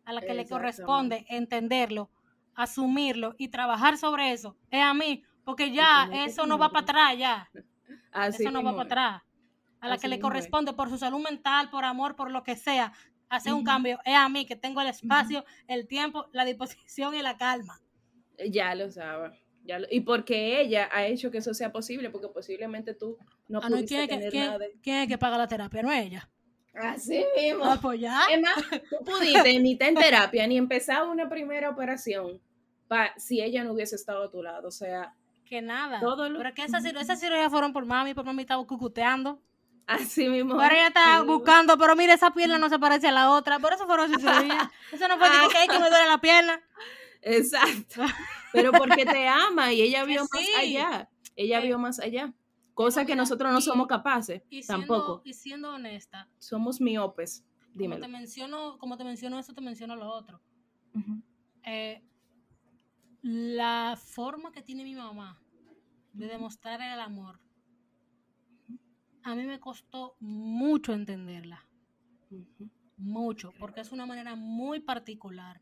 A la que le corresponde entenderlo, asumirlo y trabajar sobre eso es a mí, porque ya eso no va para atrás, ya. (laughs) Así eso no va para atrás. A la Así que le corresponde por su salud mental, por amor, por lo que sea, hacer un cambio es a mí, que tengo el espacio, el tiempo, la disposición y la calma. Ya lo sabe, Ya y porque ella ha hecho que eso sea posible, porque posiblemente tú no Ah, no, pudiste ¿quién, es que, tener quién- nada de... quién es que paga la terapia? No es ella. Así mismo. Ah, pues. Es más, tú pudiste ni estar en terapia, ni empezar una primera operación pa- si ella no hubiese estado a tu lado. O sea, Que nada. Todo lo- Pero que esas cirugías fueron por mami, por mami estaba cucuteando. Así mismo. Pero ella mismo. buscando, pero mira, esa pierna no se parece a la otra. Por eso fueron sus. (laughs) Eso no fue de que, "Ay, que me duele la pierna. Exacto. (laughs) Pero porque te ama y ella vio más allá. Ella Que- vio más allá. Cosa que nosotros no y- somos capaces. Y siendo, Tampoco. y siendo honesta, Somos miopes. como Dímelo. te menciono, como te menciono eso, te menciono lo otro. Eh, la forma que tiene mi mamá de demostrar el amor, a mí me costó mucho entenderla. Mucho, porque es una manera muy particular.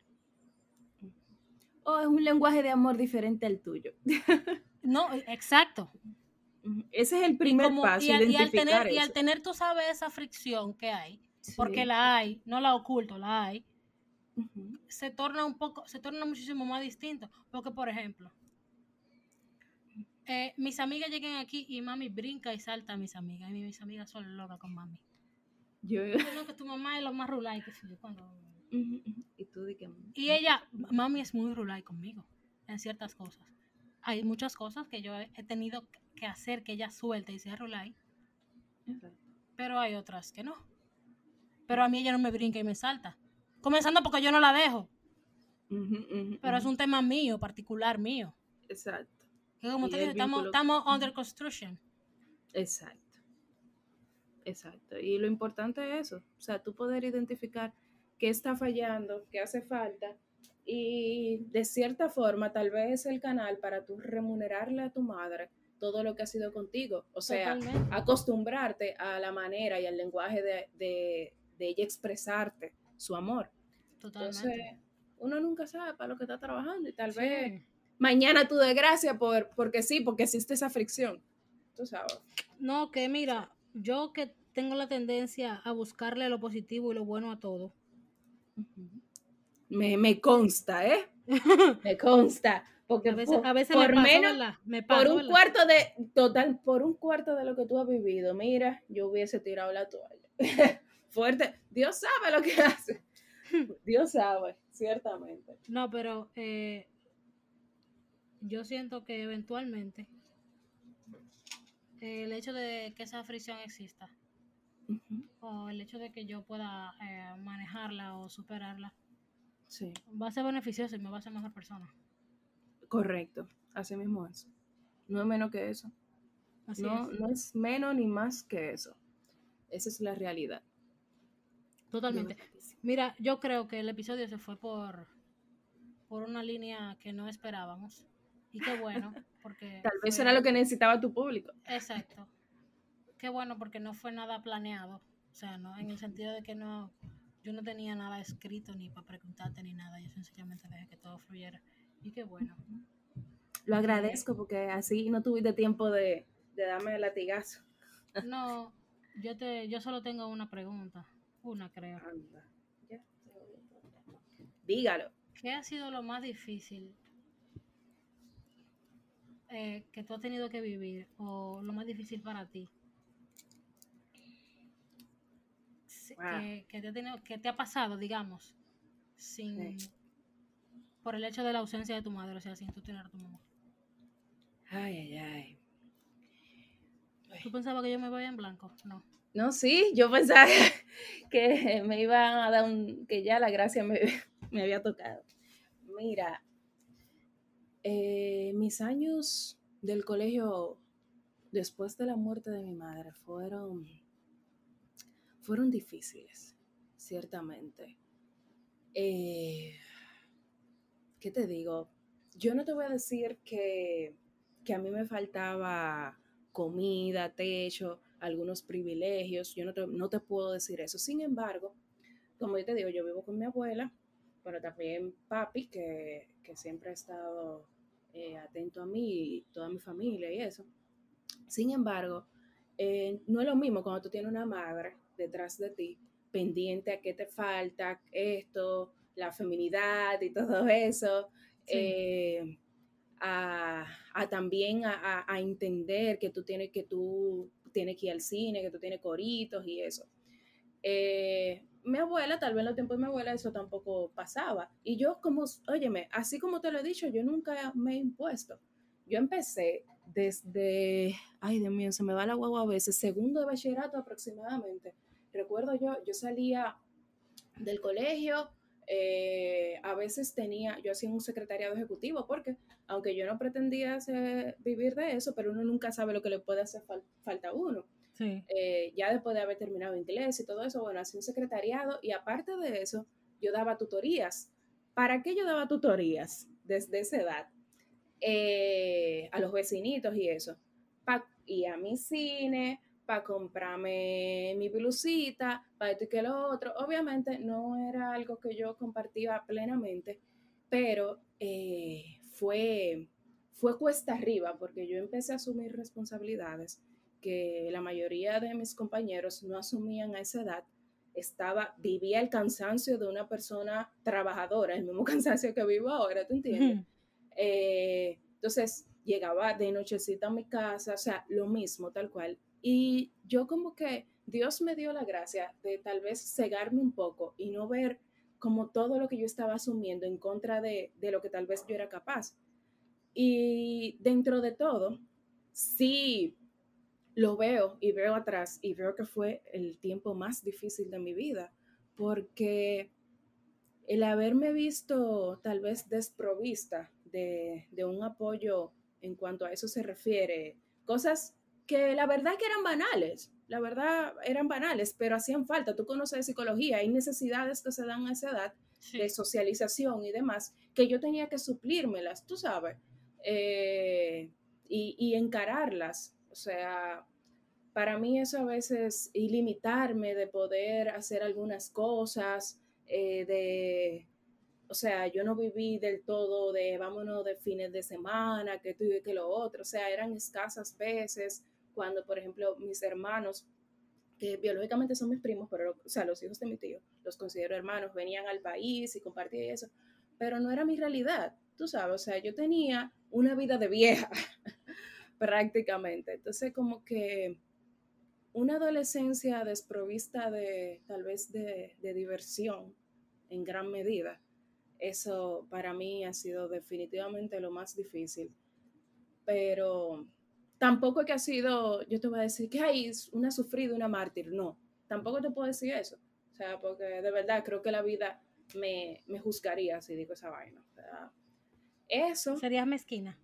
Oh, es un lenguaje de amor diferente al tuyo. (laughs) No, e- exacto. Ese es el primer Como- paso, y, al, y al tener, y al tener, tú sabes, esa fricción que hay, Sí. porque la hay, no la oculto, la hay, se torna un poco, se torna muchísimo más distinto. Porque, por ejemplo, eh, mis amigas llegan aquí y mami brinca y salta a mis amigas. Y mis amigas son locas con mami. Yo, No, que tu mamá es lo más rulay que sé yo, cuando... Y tú. Y ella, mami es muy rulay conmigo en ciertas cosas. Hay muchas cosas que yo he tenido que hacer que ella suelte y sea rulay, pero hay otras que no. Pero a mí ella no me brinca y me salta. Comenzando porque yo no la dejo, pero es un tema mío, particular mío. Exacto. Que como te estamos, estamos under construction. Exacto. Exacto. Y lo importante es eso, o sea, tú poder identificar qué está fallando, qué hace falta y de cierta forma tal vez el canal para tú remunerarle a tu madre todo lo que ha sido contigo, o sea, Totalmente. acostumbrarte a la manera y al lenguaje de, de- de ella expresarte su amor. Totalmente. Entonces, uno nunca sabe para lo que está trabajando y tal Sí. vez mañana tú de gracia por, porque sí, porque existe esa fricción. Tú sabes. No, que mira, yo que tengo la tendencia a buscarle lo positivo y lo bueno a todo. Me, me consta, ¿eh? (laughs) me consta. Porque A veces, por, a veces por me paso, menos. Me por un cuarto de, total, por un cuarto de lo que tú has vivido, mira, yo hubiese tirado la toalla. (laughs) Fuerte. Dios sabe lo que hace. (laughs) Dios sabe, ciertamente. No, pero eh, yo siento que eventualmente el hecho de que esa fricción exista o el hecho de que yo pueda eh, manejarla o superarla Sí, va a ser beneficioso y me va a hacer mejor persona. correcto. Así mismo es. No es menos que eso. Así no, es. no es menos ni más que eso. Esa es la realidad. Totalmente. Mira, yo creo que el episodio se fue por, por una línea que no esperábamos. Y qué bueno, porque... Tal vez fue- era lo que necesitaba tu público. Exacto. Qué bueno porque no fue nada planeado. O sea, no, en el sentido de que no, yo no tenía nada escrito ni para preguntarte ni nada. Yo sencillamente dejé que todo fluyera. Y qué bueno. Lo agradezco porque así no tuviste tiempo de, de darme el latigazo. No, yo te, yo solo tengo una pregunta. Una creo. Anda. Dígalo. ¿Qué ha sido lo más difícil eh, que tú has tenido que vivir o lo más difícil para ti? Wow. Que, que te ha tenido- que te ha pasado, digamos, sin Sí. por el hecho de la ausencia de tu madre, o sea, sin tú tener a tu mamá. Ay, ay, ay. ¿Tú pensabas que yo me voy en blanco? No. No, sí, yo pensaba (laughs) que me iba a dar un, que ya la gracia me, (laughs) me había tocado. Mira, eh, mis años del colegio después de la muerte de mi madre fueron, fueron difíciles, ciertamente. Eh, ¿Qué te digo? Yo no te voy a decir que, que a mí me faltaba comida, techo, algunos privilegios. Yo no te, no te puedo decir eso. Sin embargo, como yo te digo, yo vivo con mi abuela, pero también papi, que, que siempre ha estado eh, atento a mí y toda mi familia y eso. Sin embargo, eh, no es lo mismo cuando tú tienes una madre detrás de ti, pendiente a qué te falta, esto, la feminidad y todo eso. Sí. eh, a, también a, entender que tú tienes que tú tienes que ir al cine, que tú tienes coritos y eso. Eh, mi abuela, tal vez en los tiempos de mi abuela eso tampoco pasaba. Y yo como, óyeme, así como te lo he dicho, yo nunca me he impuesto. Yo empecé desde, ay Dios mío, se me va la guagua a veces, segundo de bachillerato aproximadamente. Recuerdo yo, yo salía del colegio, eh, a veces tenía, yo hacía un secretariado ejecutivo, porque aunque yo no pretendía vivir de eso, pero uno nunca sabe lo que le puede hacer falta a uno. Eh, ya después de haber terminado inglés y todo eso, bueno, hacía un secretariado y aparte de eso, yo daba tutorías. ¿Para qué yo daba tutorías desde esa edad? Eh, a los vecinitos y eso. y a mi cine, para comprarme mi blusita, para esto y que lo otro. Obviamente no era algo que yo compartía plenamente, pero eh, fue, fue cuesta arriba porque yo empecé a asumir responsabilidades que la mayoría de mis compañeros no asumían a esa edad. Estaba, vivía el cansancio de una persona trabajadora, el mismo (laughs) cansancio que vivo ahora, ¿te entiendes? Eh, entonces llegaba de nochecita a mi casa, o sea, lo mismo, tal cual. Y yo como que Dios me dio la gracia de tal vez cegarme un poco y no ver como todo lo que yo estaba asumiendo en contra de, de lo que tal vez yo era capaz. Y dentro de todo, sí lo veo y veo atrás y veo que fue el tiempo más difícil de mi vida, porque el haberme visto tal vez desprovista de, de un apoyo en cuanto a eso se refiere, cosas que la verdad que eran banales, la verdad eran banales, pero hacían falta. Tú conoces de psicología, hay necesidades que se dan a esa edad de socialización y demás, que yo tenía que suplírmelas, tú sabes, eh, y, encararlas. Sea, para mí eso a veces, y limitarme de poder hacer algunas cosas, eh, de, o sea, yo no viví del todo de vámonos de fines de semana, que tú y que lo otro, o sea, eran escasas veces cuando, por ejemplo, mis hermanos, que biológicamente son mis primos, pero, o sea, los hijos de mi tío, los considero hermanos, venían al país y compartían eso, pero no era mi realidad, tú sabes, o sea, yo tenía una vida de vieja, prácticamente. Entonces, como que una adolescencia desprovista de tal vez de, diversión en gran medida, eso para mí ha sido definitivamente lo más difícil. Pero tampoco es que ha sido, yo te voy a decir que hay una sufrida, una mártir, no, tampoco te puedo decir eso. O sea, porque de verdad creo que la vida me, me juzgaría si digo esa vaina. Eso. Serías mezquina.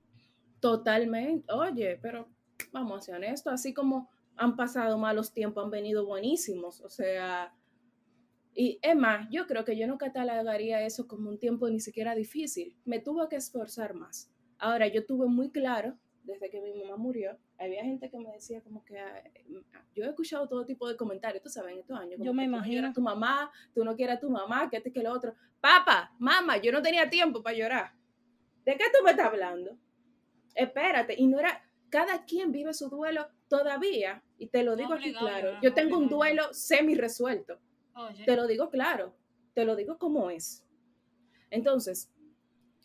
Totalmente. Oye, pero vamos a ser honestos, así como han pasado malos tiempos, han venido buenísimos. O sea, y es más, yo creo que yo no catalogaría eso como un tiempo ni siquiera difícil. Me tuve que esforzar más. Ahora, yo tuve muy claro desde que mi mamá murió, había gente que me decía como que yo he escuchado todo tipo de comentarios, tú sabes, en estos años. yo me imagino. a tu mamá, tú no quieres a tu mamá, que este que lo otro. Papá, mamá, yo no tenía tiempo para llorar. ¿De qué tú me estás hablando? Espérate, y no era, cada quien vive su duelo todavía, y te lo digo aquí claro. Yo tengo un duelo semi resuelto. Te lo digo claro, te lo digo como es. Entonces,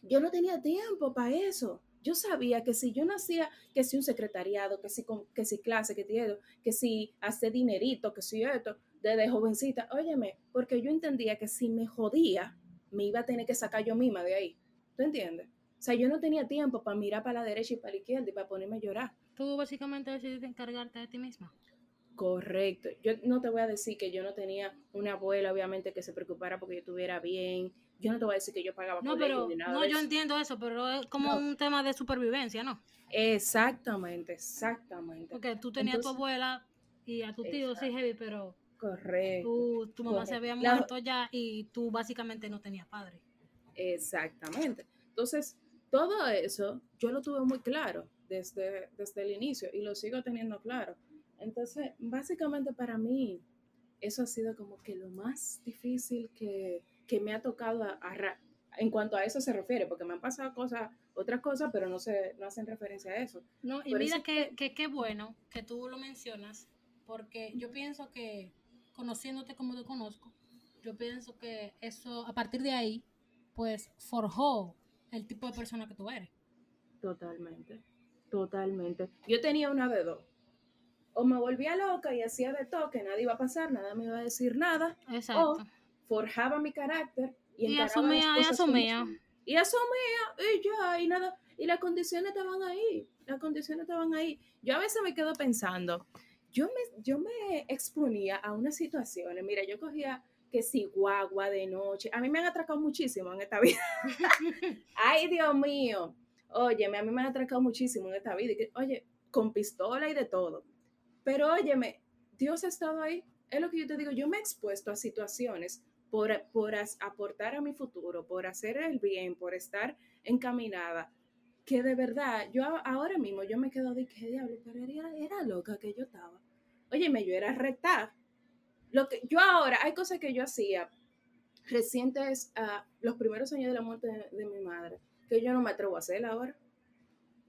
yo no tenía tiempo para eso yo sabía que si yo no hacía, que si un secretariado, que si, que si clase, que tiene, que si hace dinerito, que si esto, desde jovencita, óyeme, porque yo entendía que si me jodía, me iba a tener que sacar yo misma de ahí. ¿Tú entiendes? O sea, yo no tenía tiempo para mirar para la derecha y para la izquierda y para ponerme a llorar. Tú básicamente decidiste encargarte de ti misma. Correcto. Yo no te voy a decir que yo no tenía una abuela, obviamente, que se preocupara porque yo estuviera bien, yo no te voy a decir que yo pagaba no, pero, ni nada No, yo entiendo eso, pero es como un tema de supervivencia, ¿no? Exactamente, exactamente. Porque tú tenías a tu abuela y a tu tío, sí, heavy, pero... Correcto. tu mamá se había muerto ya y tú básicamente no tenías padre. Exactamente. Entonces, todo eso yo lo tuve muy claro desde, desde el inicio y lo sigo teniendo claro. Entonces, básicamente para mí, eso ha sido como que lo más difícil que, que me ha tocado en cuanto a eso se refiere, porque me han pasado cosas, otras cosas, pero no, se, no hacen referencia a eso. No, y mira que qué bueno que tú lo mencionas, porque yo pienso que conociéndote como te conozco, yo pienso que eso, a partir de ahí, pues forjó el tipo de persona que tú eres. Totalmente, totalmente. Yo tenía una de dos. O me volvía loca y hacía de todo, que nadie iba a pasar, nada me iba a decir nada. Exacto. O forjaba mi carácter y, Y asumía, y asumía. Y asumía, y ya, y nada. Y las condiciones estaban ahí, las condiciones estaban ahí. Yo a veces me quedo pensando, yo me, yo me exponía a unas situaciones, mira, yo cogía que si guagua de noche, a mí me han atracado muchísimo en esta vida. (laughs) Ay, Dios mío. Óyeme, a mí me han atracado muchísimo en esta vida. que, Oye, con pistola y de todo. Pero óyeme, Dios ha estado ahí. Es lo que yo te digo, yo me he expuesto a situaciones por, por aportar a mi futuro, por hacer el bien, por estar encaminada, que de verdad, yo ahora mismo yo me quedo de qué diablo, pero era, era loca que yo estaba. Óyeme, yo era recta. Lo que, yo ahora, hay cosas que yo hacía recientes a los primeros años de la muerte de, de mi madre, que yo no me atrevo a hacer ahora.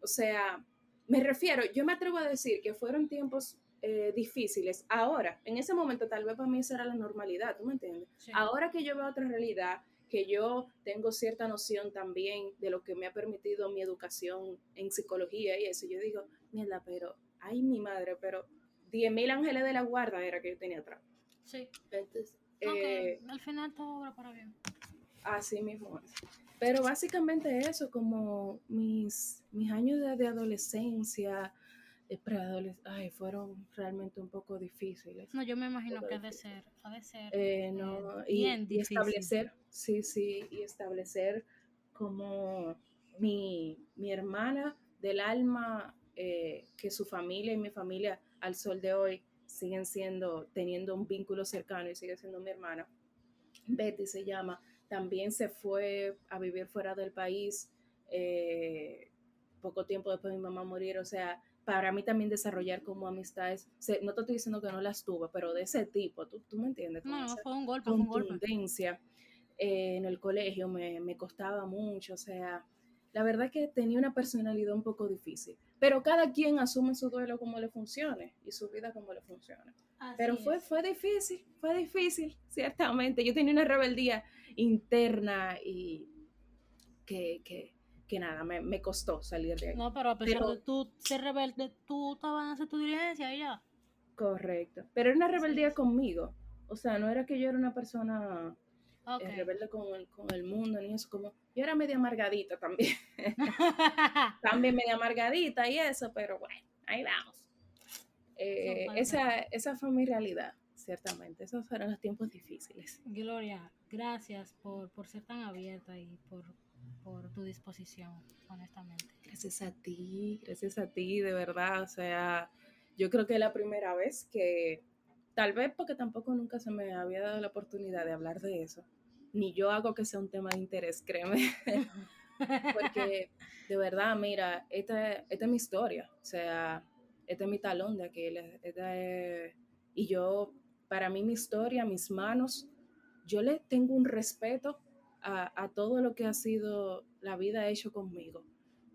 O sea, me refiero, yo me atrevo a decir que fueron tiempos eh, difíciles. Ahora, en ese momento, tal vez para mí esa era la normalidad, ¿tú me entiendes? Sí. Ahora que yo veo otra realidad, que yo tengo cierta noción también de lo que me ha permitido mi educación en psicología y eso, yo digo, mierda, pero, ay, mi madre, pero 10.000 ángeles de la guarda era que yo tenía atrás. Sí. Entonces, eh, al final todo obra para bien. Así mismo es. Pero básicamente eso, como mis, mis años de, de adolescencia, de preadolescencia, ay, fueron realmente un poco difíciles. No, yo me imagino que ha de ser, ha de ser Eh, no, eh, y, bien y establecer, sí, sí, y establecer como mi, mi hermana del alma, eh, que su familia y mi familia al sol de hoy siguen siendo, teniendo un vínculo cercano y sigue siendo mi hermana. Betty se llama, también se fue a vivir fuera del país eh, poco tiempo después de mi mamá morir, o sea, para mí también desarrollar como amistades, se- no te estoy diciendo que no las tuve, pero de ese tipo, ¿tú, tú me entiendes? Como No, esa fue un golpe, fue un golpe. eh, en el colegio me, me costaba mucho, o sea, la verdad que tenía una personalidad un poco difícil, pero cada quien asume su duelo como le funcione y su vida como le funcione. Pero fue, es. fue difícil, fue difícil, ciertamente. Yo tenía una rebeldía interna y que, que, que nada, me, me costó salir de ahí. No, pero a pesar Pero- de tú ser rebelde, tú estabas en hacer tu diligencia y ya. Correcto. Pero era una Sí, rebeldía sí. conmigo. O sea, no era que yo era una persona Ok. eh, rebelde con el, con el mundo ni eso, como yo era media amargadita también, (laughs) también media amargadita y eso, pero bueno, ahí vamos. Eh, esa, esa fue mi realidad, ciertamente, esos fueron los tiempos difíciles. Gloria, gracias por, por ser tan abierta y por, por tu disposición, honestamente. Gracias a ti, gracias a ti, de verdad, o sea, yo creo que es la primera vez que, tal vez porque tampoco nunca se me había dado la oportunidad de hablar de eso, ni yo hago que sea un tema de interés, créeme. (laughs) Porque de verdad, mira, esta, esta es mi historia, o sea, este es mi talón de Aquiles, es- y yo, para mí mi historia, mis manos, yo le tengo un respeto a, a todo lo que ha sido la vida hecho conmigo,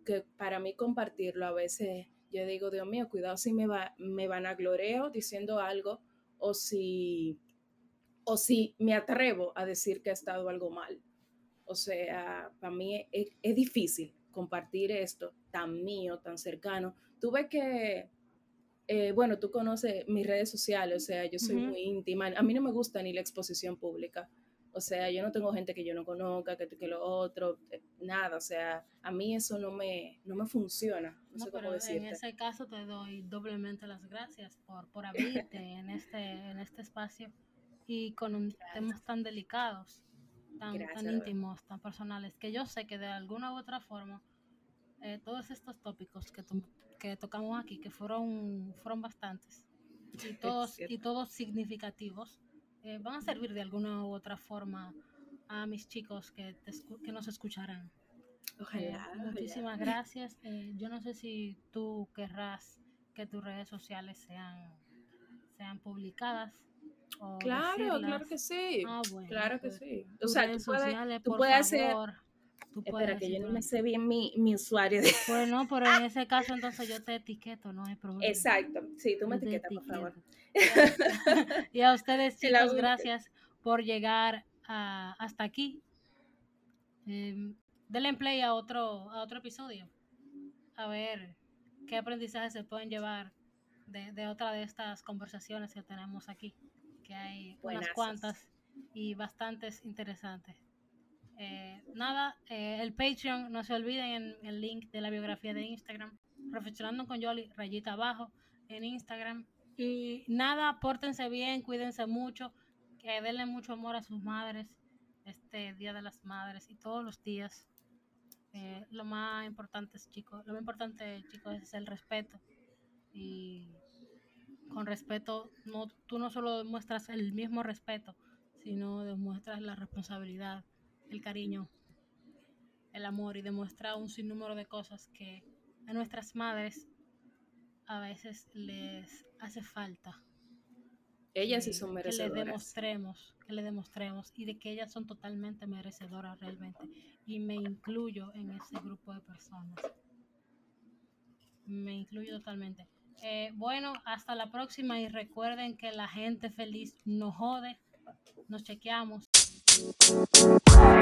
que para mí compartirlo a veces, yo digo, Dios mío, cuidado si me, va, me van a gloreo diciendo algo o si, o si me atrevo a decir que ha estado algo mal. O sea, para mí es, es difícil compartir esto tan mío, tan cercano. Tuve que, eh, bueno, tú conoces mis redes sociales, o sea, yo soy muy íntima. A mí no me gusta ni la exposición pública. O sea, yo no tengo gente que yo no conozca, que, que lo otro, eh, nada. O sea, a mí eso no me, no me funciona. No, No, sé cómo pero en decirte. ese caso te doy doblemente las gracias por, por abrirte en este, en este espacio y con un- temas tan delicados, tan, Gracias, tan íntimos, tan personales, que yo sé que de alguna u otra forma eh, todos estos tópicos que, to- que tocamos aquí, que fueron, fueron bastantes, y (laughs) todos, y todos significativos, eh, van a servir de alguna u otra forma a mis chicos que, te escu- que nos escucharán. Eh, ojalá. muchísimas gracias. Eh, yo no sé si tú querrás que tus redes sociales sean, sean publicadas. O Claro, decirlas. claro que sí. Ah, bueno, claro que pues, sí. O sea, tú puedes, tú puedes hacer- tú Espera, que yo no me sé bien mi, mi usuario. De... Pues no, (laughs) pero en ese caso entonces yo te etiqueto, no hay problema. Exacto. Sí, tú me etiquetas, por favor. y a ustedes, (laughs) chicos, gracias por llegar a- hasta aquí. Eh, denle play a otro, a otro episodio. a ver qué aprendizaje se pueden llevar de, de otra de estas conversaciones que tenemos aquí, que hay unas cuantas y bastantes interesantes. Eh, nada, eh, el Patreon, no se olviden en el link de la biografía de Instagram, Reflexionando con Yoli, rayita abajo en Instagram. Y nada, pórtense bien, cuídense mucho, que denle mucho amor a sus madres este Día de las Madres y todos los días. Eh, lo más importante, chicos, lo más importante, chicos, es el respeto. Y con respeto, no, tú no solo demuestras el mismo respeto, sino demuestras la responsabilidad, el cariño, el amor y demuestra un sinnúmero de cosas que a nuestras madres a veces les hace falta. Ellas sí son merecedoras. Que le demostremos, que le demostremos y de que ellas son totalmente merecedoras realmente. Y me incluyo en ese grupo de personas. Me incluyo totalmente. Eh, bueno, hasta la próxima y recuerden que la gente feliz no jode. Nos chequeamos.